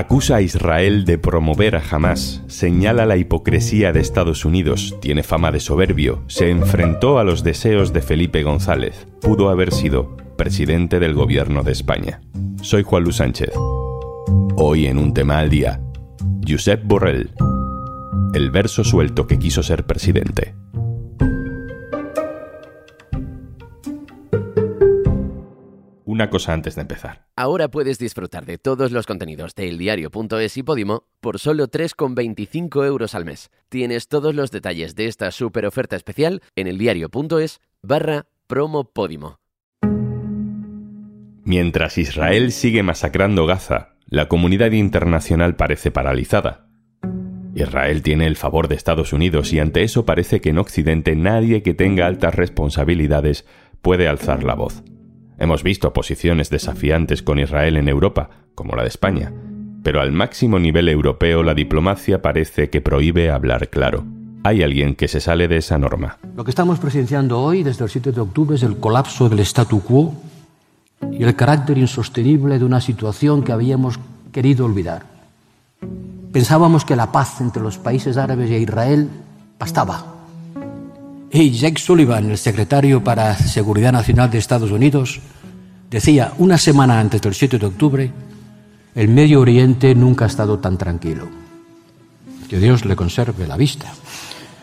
Acusa a Israel de promover a Hamas, señala la hipocresía de Estados Unidos, tiene fama de soberbio, se enfrentó a los deseos de Felipe González, pudo haber sido presidente del gobierno de España. Soy Juan Luis Sánchez. Hoy en un tema al día, Josep Borrell, el verso suelto que quiso ser presidente. Una cosa antes de empezar. Ahora puedes disfrutar de todos los contenidos de eldiario.es y Podimo por solo 3,25 euros al mes. Tienes todos los detalles de esta super oferta especial en eldiario.es barra promo Podimo. Mientras Israel sigue masacrando Gaza, la comunidad internacional parece paralizada. Israel tiene el favor de Estados Unidos y ante eso parece que en Occidente nadie que tenga altas responsabilidades puede alzar la voz. Hemos visto posiciones desafiantes con Israel en Europa, como la de España, pero al máximo nivel europeo la diplomacia parece que prohíbe hablar claro. Hay alguien que se sale de esa norma. Lo que estamos presenciando hoy, desde el 7 de octubre, es el colapso del statu quo y el carácter insostenible de una situación que habíamos querido olvidar. Pensábamos que la paz entre los países árabes e Israel bastaba. Y Jake Sullivan, el secretario para Seguridad Nacional de Estados Unidos, decía una semana antes del 7 de octubre, el Medio Oriente nunca ha estado tan tranquilo. Que Dios le conserve la vista.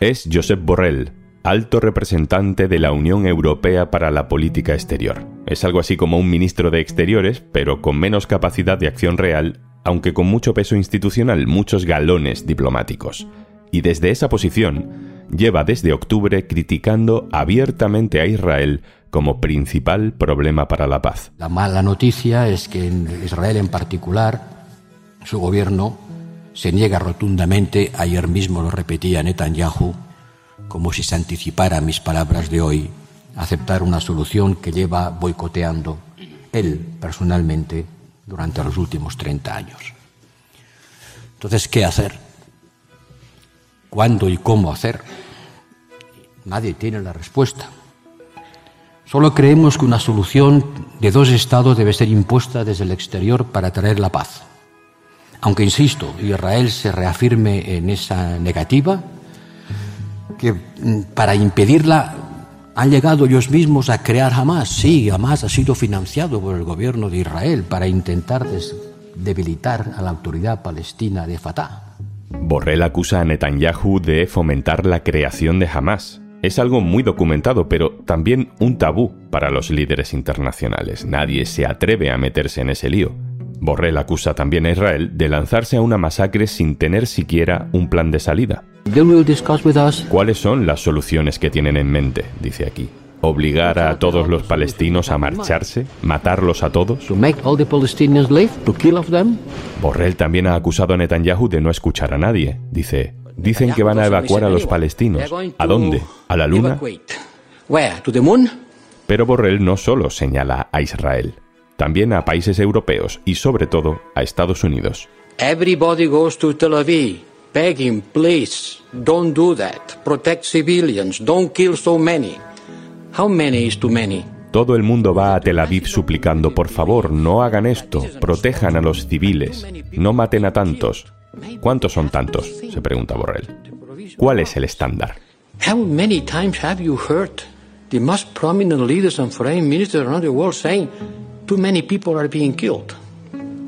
Es Josep Borrell, alto representante de la Unión Europea para la Política Exterior. Es algo así como un ministro de Exteriores, pero con menos capacidad de acción real, aunque con mucho peso institucional, muchos galones diplomáticos. Y desde esa posición, lleva desde octubre criticando abiertamente a Israel como principal problema para la paz. La mala noticia es que en Israel en particular, su gobierno se niega rotundamente, ayer mismo lo repetía Netanyahu, como si se anticipara mis palabras de hoy, aceptar una solución que lleva boicoteando él personalmente durante los últimos 30 años. Entonces, ¿qué hacer? ¿Cuándo y cómo hacer? Nadie tiene la respuesta. Solo creemos que una solución de dos estados debe ser impuesta desde el exterior para traer la paz. Aunque, insisto, Israel se reafirme en esa negativa, que mm, para impedirla han llegado ellos mismos a crear Hamas. Sí, Hamas ha sido financiado por el gobierno de Israel para intentar debilitar a la autoridad palestina de Fatah. Borrell acusa a Netanyahu de fomentar la creación de Hamas. Es algo muy documentado, pero también un tabú para los líderes internacionales. Nadie se atreve a meterse en ese lío. Borrell acusa también a Israel de lanzarse a una masacre sin tener siquiera un plan de salida. ¿Cuáles son las soluciones que tienen en mente? Dice aquí. ¿Obligar a todos los palestinos a marcharse? ¿Matarlos a todos? Borrell también ha acusado a Netanyahu de no escuchar a nadie. Dice, dicen que van a evacuar a los palestinos. ¿A dónde? ¿A la luna? Pero Borrell no solo señala a Israel, también a países europeos y sobre todo a Estados Unidos. Everybody goes to Tel Aviv begging, please, don't do that. Protect civilians, don't kill so many. How many is too many? Todo el mundo va a Tel Aviv suplicando, por favor, no hagan esto, protejan a los civiles, no maten a tantos. ¿Cuántos son tantos? se pregunta Borrell. ¿Cuál es el estándar? How many times have you heard the most prominent leaders and foreign ministers around the world saying too many people are being killed?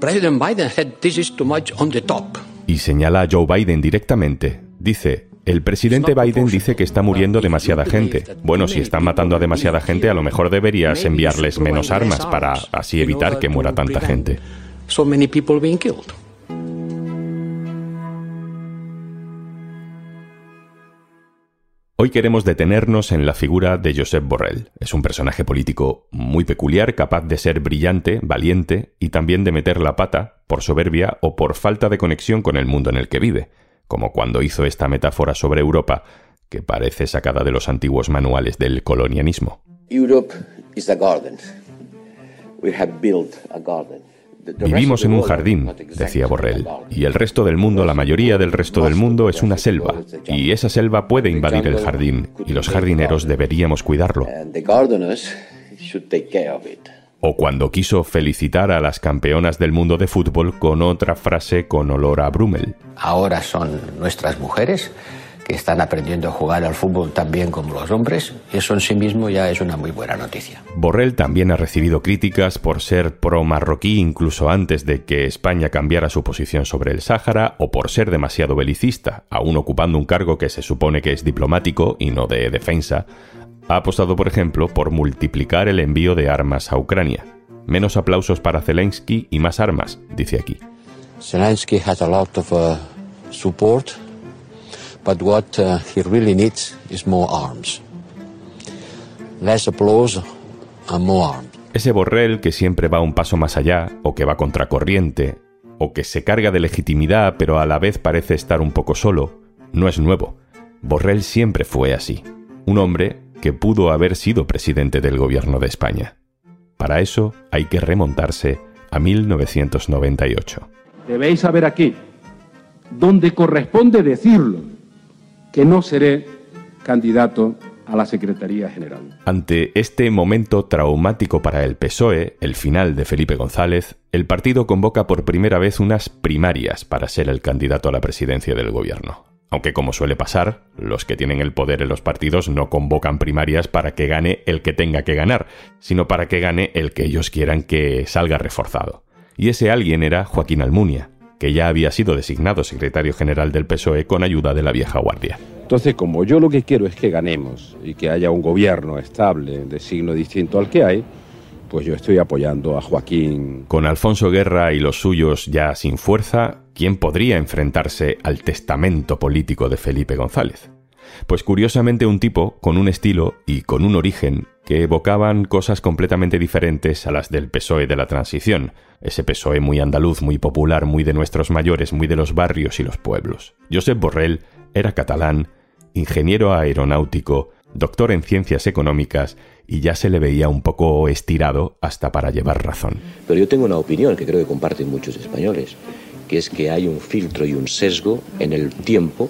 President Biden said this is too much on the top. Y señala a Joe Biden directamente. Dice, el presidente Biden dice que está muriendo demasiada gente. Bueno, si están matando a demasiada gente, a lo mejor deberías enviarles menos armas para así evitar que muera tanta gente. Hoy queremos detenernos en la figura de Josep Borrell. Es un personaje político muy peculiar, capaz de ser brillante, valiente y también de meter la pata por soberbia o por falta de conexión con el mundo en el que vive, como cuando hizo esta metáfora sobre Europa, que parece sacada de los antiguos manuales del colonialismo. Europe is a garden. We have built a garden. Vivimos en un jardín, decía Borrell, y el resto del mundo, la mayoría del resto del mundo, es una selva, y esa selva puede invadir el jardín, y los jardineros deberíamos cuidarlo. O cuando quiso felicitar a las campeonas del mundo de fútbol con otra frase con olor a Brummel. Ahora son nuestras mujeres que están aprendiendo a jugar al fútbol tan bien como los hombres, eso en sí mismo ya es una muy buena noticia. Borrell también ha recibido críticas por ser pro-marroquí incluso antes de que España cambiara su posición sobre el Sáhara o por ser demasiado belicista, aún ocupando un cargo que se supone que es diplomático y no de defensa. Ha apostado, por ejemplo, por multiplicar el envío de armas a Ucrania. Menos aplausos para Zelensky y más armas, dice aquí. Zelensky has a lot of uh, support But what uh, he really needs is more arms. Less applause and more arms. Ese Borrell que siempre va un paso más allá, o que va contracorriente, o que se carga de legitimidad pero a la vez parece estar un poco solo, no es nuevo. Borrell siempre fue así. Un hombre que pudo haber sido presidente del gobierno de España. Para eso hay que remontarse a 1998. Debéis saber aquí, donde corresponde decirlo, que no seré candidato a la Secretaría General. Ante este momento traumático para el PSOE, el final de Felipe González, el partido convoca por primera vez unas primarias para ser el candidato a la presidencia del gobierno. Aunque como suele pasar, los que tienen el poder en los partidos no convocan primarias para que gane el que tenga que ganar, sino para que gane el que ellos quieran que salga reforzado. Y ese alguien era Joaquín Almunia, que ya había sido designado secretario general del PSOE con ayuda de la vieja guardia. Entonces, como yo lo que quiero es que ganemos y que haya un gobierno estable de signo distinto al que hay, pues yo estoy apoyando a Joaquín. Con Alfonso Guerra y los suyos ya sin fuerza, ¿quién podría enfrentarse al testamento político de Felipe González? Pues curiosamente un tipo con un estilo y con un origen que evocaban cosas completamente diferentes a las del PSOE de la transición, ese PSOE muy andaluz, muy popular, muy de nuestros mayores, muy de los barrios y los pueblos. Josep Borrell era catalán, ingeniero aeronáutico, doctor en ciencias económicas y ya se le veía un poco estirado hasta para llevar razón. Pero yo tengo una opinión que creo que comparten muchos españoles, que es que hay un filtro y un sesgo en el tiempo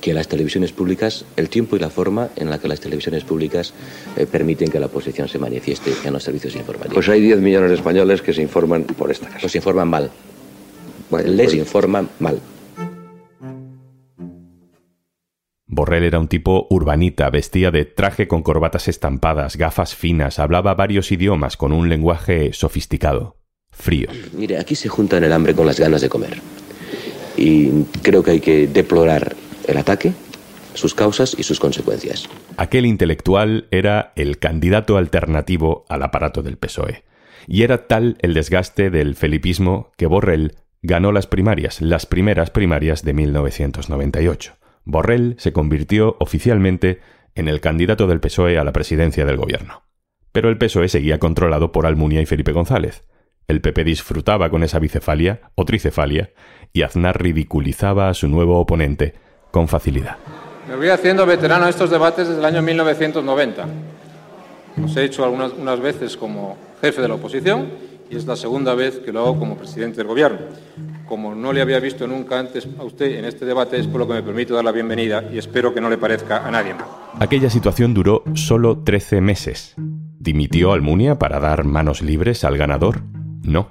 que las televisiones públicas, el tiempo y la forma en la que las televisiones públicas eh, permiten que la oposición se manifieste en los servicios informativos. Pues hay 10 millones de españoles que se informan por esta casa. Los informan mal. Les pues- informan mal. Borrell era un tipo urbanita, vestía de traje con corbatas estampadas, gafas finas, hablaba varios idiomas con un lenguaje sofisticado, frío. Mire, aquí se juntan el hambre con las ganas de comer. Y creo que hay que deplorar el ataque, sus causas y sus consecuencias. Aquel intelectual era el candidato alternativo al aparato del PSOE. Y era tal el desgaste del felipismo que Borrell ganó las primarias, las primeras primarias de 1998. Borrell se convirtió oficialmente en el candidato del PSOE a la presidencia del gobierno. Pero el PSOE seguía controlado por Almunia y Felipe González. El PP disfrutaba con esa bicefalia o tricefalia y Aznar ridiculizaba a su nuevo oponente con facilidad. Me voy haciendo veterano de estos debates desde el año 1990. Los he hecho algunas unas veces como jefe de la oposición y es la segunda vez que lo hago como presidente del Gobierno. Como no le había visto nunca antes a usted en este debate, es por lo que me permito dar la bienvenida y espero que no le parezca a nadie más. Aquella situación duró solo 13 meses. ¿Dimitió Almunia para dar manos libres al ganador? No.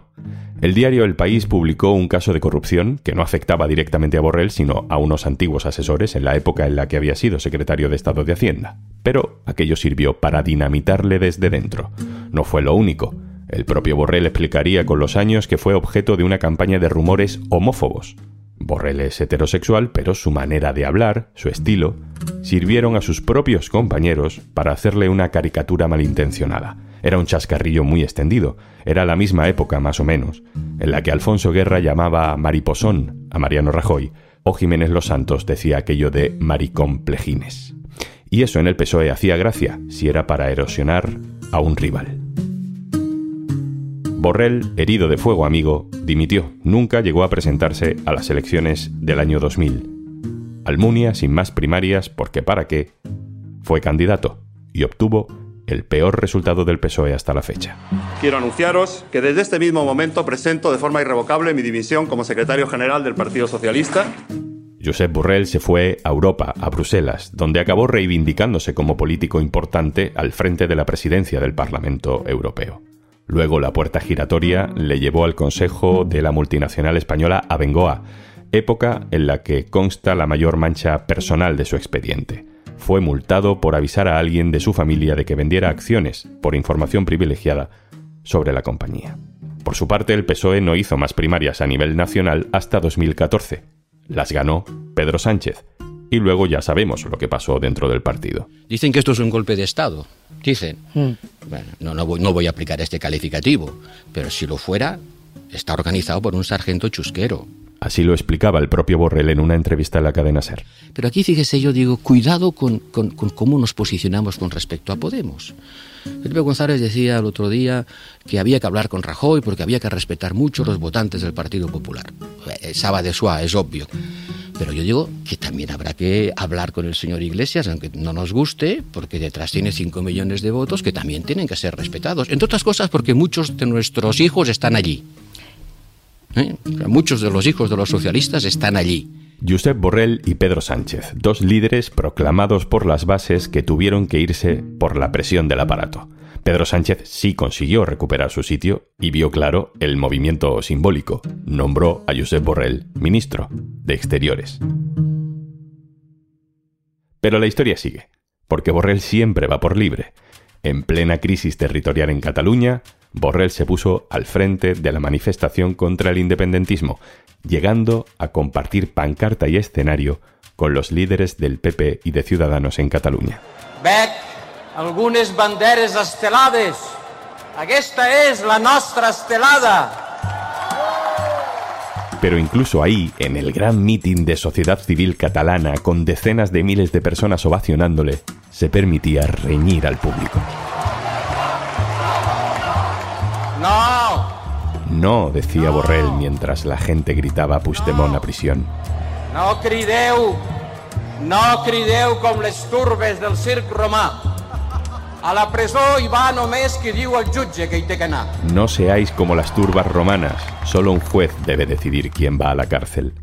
El diario El País publicó un caso de corrupción que no afectaba directamente a Borrell, sino a unos antiguos asesores en la época en la que había sido secretario de Estado de Hacienda. Pero aquello sirvió para dinamitarle desde dentro. No fue lo único. El propio Borrell explicaría con los años que fue objeto de una campaña de rumores homófobos. Borrell es heterosexual, pero su manera de hablar, su estilo, sirvieron a sus propios compañeros para hacerle una caricatura malintencionada era un chascarrillo muy extendido. Era la misma época, más o menos, en la que Alfonso Guerra llamaba mariposón a Mariano Rajoy, o Jiménez Los Santos decía aquello de maricomplejines. Y eso en el PSOE hacía gracia, si era para erosionar a un rival. Borrell, herido de fuego amigo, dimitió. Nunca llegó a presentarse a las elecciones del año 2000. Almunia, sin más primarias, porque para qué, fue candidato y obtuvo el peor resultado del PSOE hasta la fecha. Quiero anunciaros que desde este mismo momento presento de forma irrevocable mi dimisión como secretario general del Partido Socialista. Josep Borrell se fue a Europa, a Bruselas, donde acabó reivindicándose como político importante al frente de la presidencia del Parlamento Europeo. Luego la puerta giratoria le llevó al consejo de la multinacional española Abengoa, época en la que consta la mayor mancha personal de su expediente. Fue multado por avisar a alguien de su familia de que vendiera acciones por información privilegiada sobre la compañía. Por su parte, el PSOE no hizo más primarias a nivel nacional hasta 2014. Las ganó Pedro Sánchez. Y luego ya sabemos lo que pasó dentro del partido. Dicen que esto es un golpe de Estado. Dicen. Hmm. Bueno, no, no, voy, no voy a aplicar este calificativo, pero si lo fuera, está organizado por un sargento chusquero. Así lo explicaba el propio Borrell en una entrevista en la cadena SER. Pero aquí fíjese, yo digo, cuidado con, con, cómo nos posicionamos con respecto a Podemos. Felipe González decía el otro día que había que hablar con Rajoy porque había que respetar mucho los votantes del Partido Popular. Saba de Suá, es obvio. Pero yo digo que también habrá que hablar con el señor Iglesias, aunque no nos guste, porque detrás tiene 5 millones de votos que también tienen que ser respetados. Entre otras cosas porque muchos de nuestros hijos están allí. ¿eh? Muchos de los hijos de los socialistas están allí. Josep Borrell y Pedro Sánchez, dos líderes proclamados por las bases que tuvieron que irse por la presión del aparato. Pedro Sánchez sí consiguió recuperar su sitio y vio claro el movimiento simbólico. Nombró a Josep Borrell ministro de Exteriores. Pero la historia sigue, porque Borrell siempre va por libre. En plena crisis territorial en Cataluña, Borrell se puso al frente de la manifestación contra el independentismo, llegando a compartir pancarta y escenario con los líderes del PP y de Ciudadanos en Cataluña. Algunes banderes estelades. Aquesta es la nostra estelada. Pero incluso ahí, en el gran mitin de sociedad civil catalana, con decenas de miles de personas ovacionándole, se permitía reñir al público. No. No, decía Borrell mientras la gente gritaba Puigdemont a prisión. No crideu, no crideu com les turbes del circ romà. No seáis como las turbas romanas, solo un juez debe decidir quién va a la cárcel.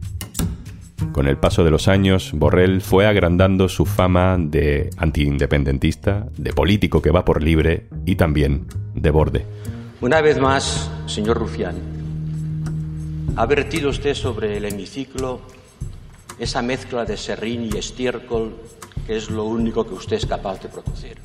Con el paso de los años, Borrell fue agrandando su fama de antiindependentista, de político que va por libre y también de borde. Una vez más, señor Rufián, ha vertido usted sobre el hemiciclo esa mezcla de serrín y estiércol es lo único que usted es capaz de producir.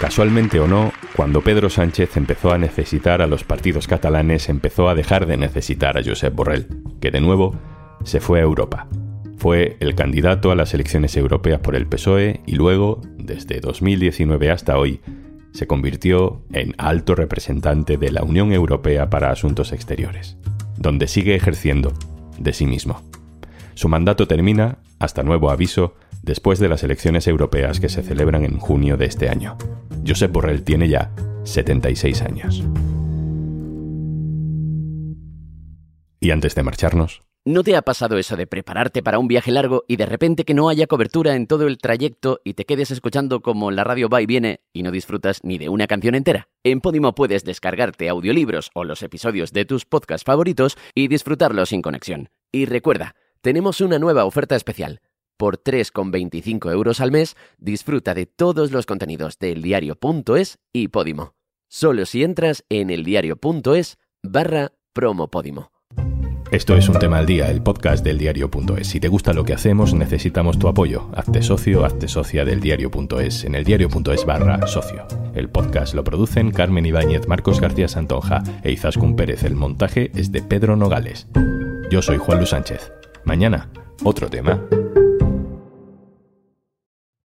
Casualmente o no, cuando Pedro Sánchez empezó a necesitar a los partidos catalanes, empezó a dejar de necesitar a Josep Borrell, que de nuevo se fue a Europa. Fue el candidato a las elecciones europeas por el PSOE y luego, desde 2019 hasta hoy, se convirtió en alto representante de la Unión Europea para Asuntos Exteriores, donde sigue ejerciendo de sí mismo. Su mandato termina, hasta nuevo aviso, después de las elecciones europeas que se celebran en junio de este año. Josep Borrell tiene ya 76 años. Y antes de marcharnos, ¿No te ha pasado eso de prepararte para un viaje largo y de repente que no haya cobertura en todo el trayecto y te quedes escuchando como la radio va y viene y no disfrutas ni de una canción entera? En Podimo puedes descargarte audiolibros o los episodios de tus podcasts favoritos y disfrutarlos sin conexión. Y recuerda, tenemos una nueva oferta especial. Por 3,25 euros al mes, disfruta de todos los contenidos de eldiario.es y Podimo. Solo si entras en eldiario.es barra promopodimo. Esto es un tema al día, el podcast del diario.es. Si te gusta lo que hacemos, necesitamos tu apoyo. Hazte socio, hazte socia del diario.es en el diario.es barra socio. El podcast lo producen Carmen Ibáñez, Marcos García Santonja e Izaskun Pérez. El montaje es de Pedro Nogales. Yo soy Juan Luis Sánchez. Mañana, otro tema.